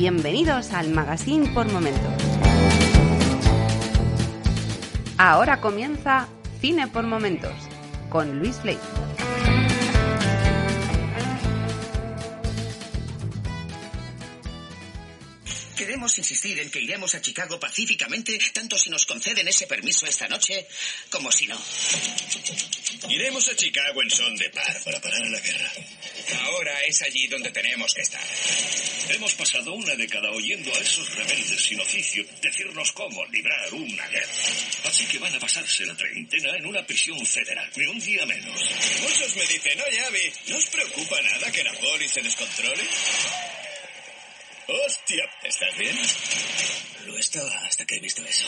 Bienvenidos al Magazine por Momentos. Ahora comienza Cine por Momentos con Luis Flake. Queremos insistir en que iremos a Chicago pacíficamente, tanto si nos conceden ese permiso esta noche como si no. Iremos a Chicago en son de paz para parar la guerra. Ahora es allí donde tenemos que estar. Hemos pasado una década oyendo a esos rebeldes sin oficio decirnos cómo librar una guerra. Así que van a pasarse la treintena en una prisión federal, ni un día menos. Muchos me dicen, oye, Abby, ¿no os preocupa nada que Napoli se descontrole? ¡Hostia! ¿Estás bien? Lo estaba hasta que he visto eso.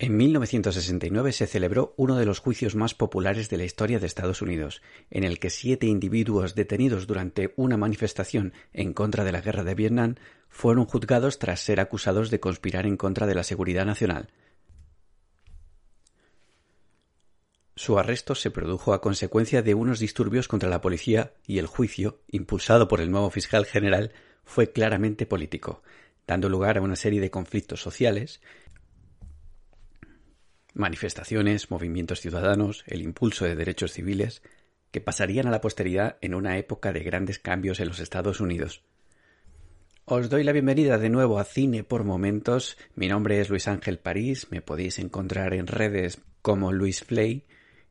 En 1969 se celebró uno de los juicios más populares de la historia de Estados Unidos, en el que siete individuos detenidos durante una manifestación en contra de la guerra de Vietnam fueron juzgados tras ser acusados de conspirar en contra de la seguridad nacional. Su arresto se produjo a consecuencia de unos disturbios contra la policía y el juicio, impulsado por el nuevo fiscal general, fue claramente político, dando lugar a una serie de conflictos sociales, manifestaciones, movimientos ciudadanos, el impulso de derechos civiles, que pasarían a la posteridad en una época de grandes cambios en los Estados Unidos. Os doy la bienvenida de nuevo a Cine por Momentos. Mi nombre es Luis Ángel París, me podéis encontrar en redes como Luis Flay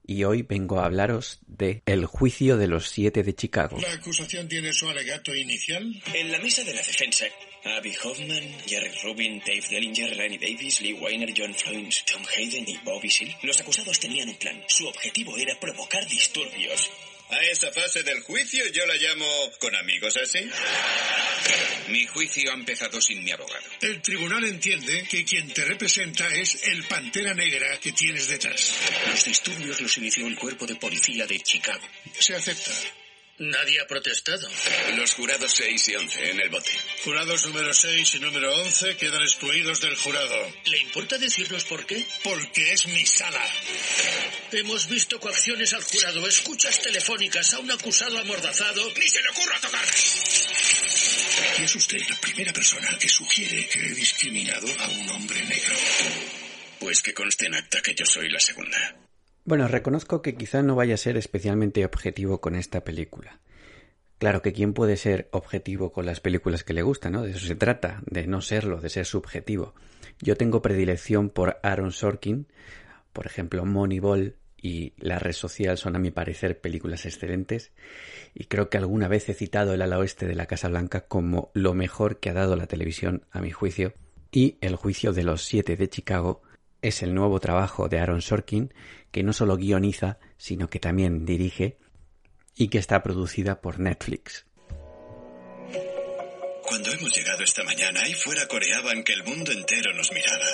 y hoy vengo a hablaros de El juicio de los siete de Chicago. ¿La acusación tiene su alegato inicial? En la mesa de la defensa, Abby Hoffman, Jerry Rubin, Dave Dellinger, Lenny Davis, Lee Weiner, John Fromes, Tom Hayden y Bobby Seale, los acusados tenían un plan. Su objetivo era provocar disturbios. A esa fase del juicio yo la llamo con amigos así. Mi juicio ha empezado sin mi abogado. El tribunal entiende que quien te representa es el pantera negra que tienes detrás. Los disturbios los inició el cuerpo de policía de Chicago. Se acepta. Nadie ha protestado. Los jurados 6 y 11 en el bote. Jurados número 6 y número 11 quedan excluidos del jurado. ¿Le importa decirnos por qué? Porque es mi sala. Hemos visto coacciones al jurado, escuchas telefónicas a un acusado amordazado. ¡Ni se le ocurra tocarme! Y es usted la primera persona que sugiere que he discriminado a un hombre negro. Pues que conste en acta que yo soy la segunda. Bueno, reconozco que quizá no vaya a ser especialmente objetivo con esta película. Claro que quién puede ser objetivo con las películas que le gustan, ¿no? De eso se trata, de no serlo, de ser subjetivo. Yo tengo predilección por Aaron Sorkin, por ejemplo, Moneyball y La Red Social son a mi parecer películas excelentes y creo que alguna vez he citado El ala oeste de la Casa Blanca como lo mejor que ha dado la televisión a mi juicio y El juicio de los siete de Chicago es el nuevo trabajo de Aaron Sorkin que no solo guioniza sino que también dirige y que está producida por Netflix. Cuando hemos llegado esta mañana, ahí fuera coreaban que el mundo entero nos miraba.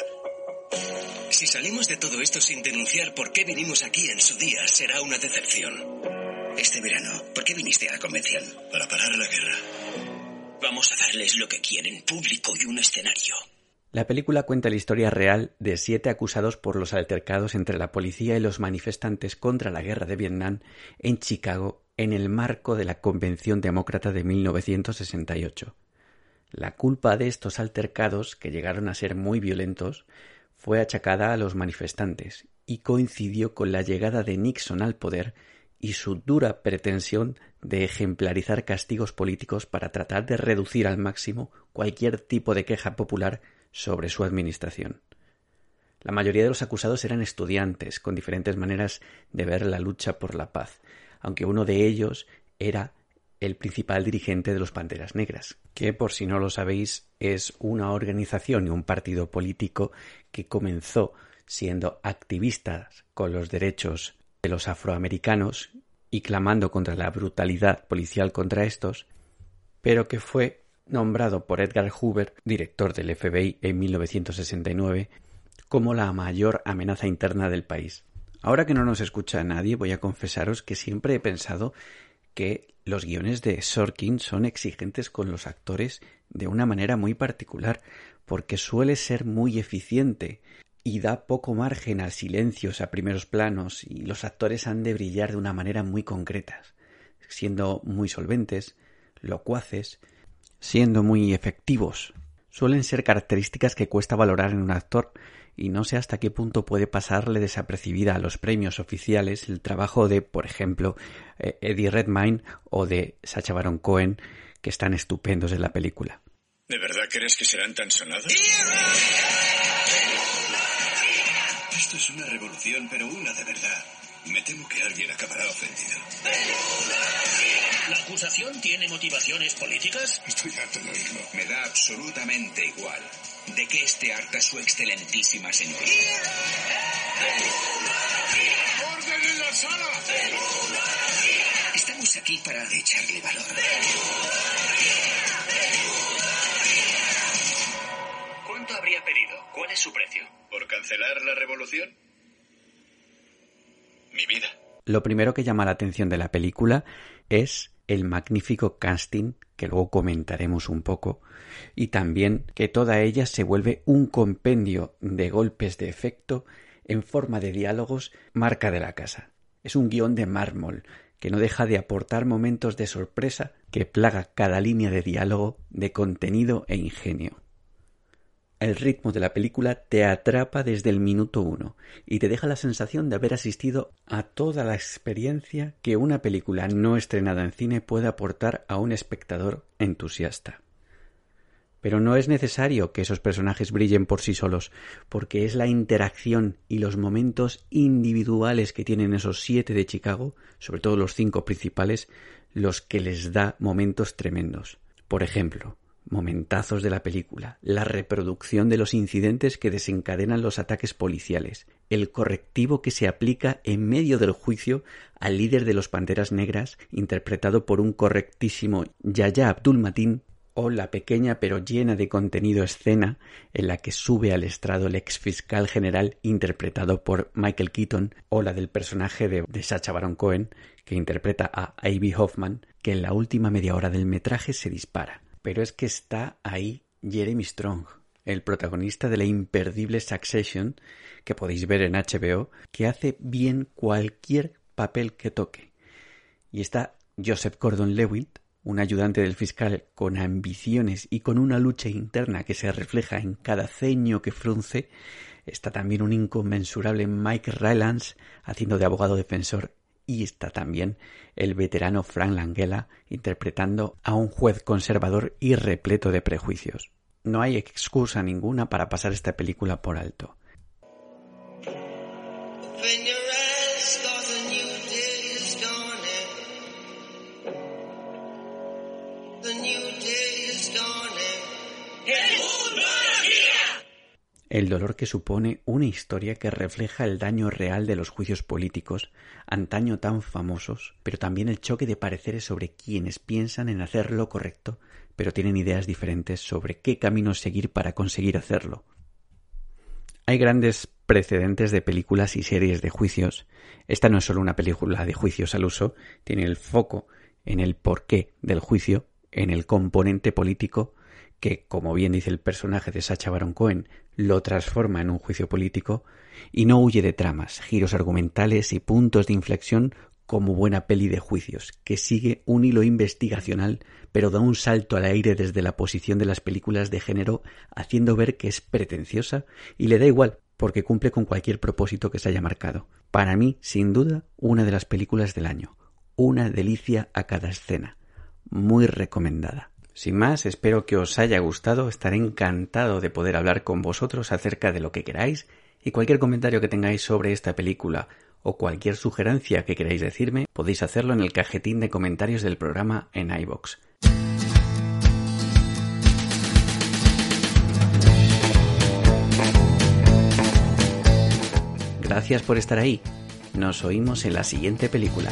Si salimos de todo esto sin denunciar por qué vinimos aquí en su día, será una decepción. Este verano, ¿por qué viniste a la convención? Para parar la guerra. Vamos a darles lo que quieren, público y un escenario. La película cuenta la historia real de siete acusados por los altercados entre la policía y los manifestantes contra la guerra de Vietnam en Chicago en el marco de la Convención Demócrata de 1968. La culpa de estos altercados, que llegaron a ser muy violentos, fue achacada a los manifestantes y coincidió con la llegada de Nixon al poder y su dura pretensión de ejemplarizar castigos políticos para tratar de reducir al máximo cualquier tipo de queja popular sobre su administración. La mayoría de los acusados eran estudiantes, con diferentes maneras de ver la lucha por la paz. aunque uno de ellos era el principal dirigente de los Panteras Negras, que por si no lo sabéis es una organización y un partido político que comenzó siendo activistas con los derechos de los afroamericanos y clamando contra la brutalidad policial contra estos, pero que fue nombrado por Edgar Hoover, director del FBI en 1969, como la mayor amenaza interna del país. Ahora que no nos escucha nadie, voy a confesaros que siempre he pensado que los guiones de Sorkin son exigentes con los actores de una manera muy particular, porque suele ser muy eficiente y da poco margen a silencios a primeros planos y los actores han de brillar de una manera muy concreta, siendo muy solventes, locuaces, siendo muy efectivos. Suelen ser características que cuesta valorar en un actor y no sé hasta qué punto puede pasarle desapercibida a los premios oficiales el trabajo de, por ejemplo, eh, Eddie Redmayne o de Sacha Baron Cohen, que están estupendos en la película. ¿De verdad crees que serán tan sonados? Esto es una revolución, pero una de verdad. Me temo que alguien acabará ofendido. ¿La acusación tiene motivaciones políticas? Estoy harto de oírlo. Me da absolutamente igual. ¿De qué esté harta su excelentísima señoría? ¡Orden en la sala! Estamos aquí para echarle valor. ¿Cuánto habría pedido? ¿Cuál es su precio? ¿Por cancelar la revolución? Mi vida. Lo primero que llama la atención de la película es el magnífico casting, que luego comentaremos un poco, y también que toda ella se vuelve un compendio de golpes de efecto en forma de diálogos marca de la casa. Es un guion de mármol que no deja de aportar momentos de sorpresa que plaga cada línea de diálogo de contenido e ingenio. El ritmo de la película te atrapa desde el minuto uno y te deja la sensación de haber asistido a toda la experiencia que una película no estrenada en cine puede aportar a un espectador entusiasta. Pero no es necesario que esos personajes brillen por sí solos, porque es la interacción y los momentos individuales que tienen esos siete de Chicago, sobre todo los cinco principales, los que les da momentos tremendos. Por ejemplo, momentazos de la película, la reproducción de los incidentes que desencadenan los ataques policiales, el correctivo que se aplica en medio del juicio al líder de los Panteras Negras, interpretado por un correctísimo Yaya Abdul Matin, o la pequeña pero llena de contenido escena en la que sube al estrado el ex fiscal general interpretado por Michael Keaton, o la del personaje de, Sacha Baron Cohen, que interpreta a Ivy Hoffman, que en la última media hora del metraje se dispara pero es que está ahí Jeremy Strong, el protagonista de la imperdible Succession, que podéis ver en HBO, que hace bien cualquier papel que toque. Y está Joseph Gordon-Levitt, un ayudante del fiscal con ambiciones y con una lucha interna que se refleja en cada ceño que frunce. Está también un inconmensurable Mike Rylance haciendo de abogado defensor y está también el veterano Frank Langella interpretando a un juez conservador y repleto de prejuicios. No hay excusa ninguna para pasar esta película por alto. El dolor que supone una historia que refleja el daño real de los juicios políticos, antaño tan famosos, pero también el choque de pareceres sobre quienes piensan en hacer lo correcto, pero tienen ideas diferentes sobre qué camino seguir para conseguir hacerlo. Hay grandes precedentes de películas y series de juicios. Esta no es solo una película de juicios al uso, tiene el foco en el porqué del juicio, en el componente político, que, como bien dice el personaje de Sacha Baron Cohen, lo transforma en un juicio político y no huye de tramas, giros argumentales y puntos de inflexión como buena peli de juicios, que sigue un hilo investigacional, pero da un salto al aire desde la posición de las películas de género, haciendo ver que es pretenciosa y le da igual, porque cumple con cualquier propósito que se haya marcado. Para mí, sin duda, una de las películas del año. Una delicia a cada escena. Muy recomendada. Sin más, espero que os haya gustado, estaré encantado de poder hablar con vosotros acerca de lo que queráis y cualquier comentario que tengáis sobre esta película o cualquier sugerencia que queráis decirme, podéis hacerlo en el cajetín de comentarios del programa en iBox. Gracias por estar ahí. Nos oímos en la siguiente película.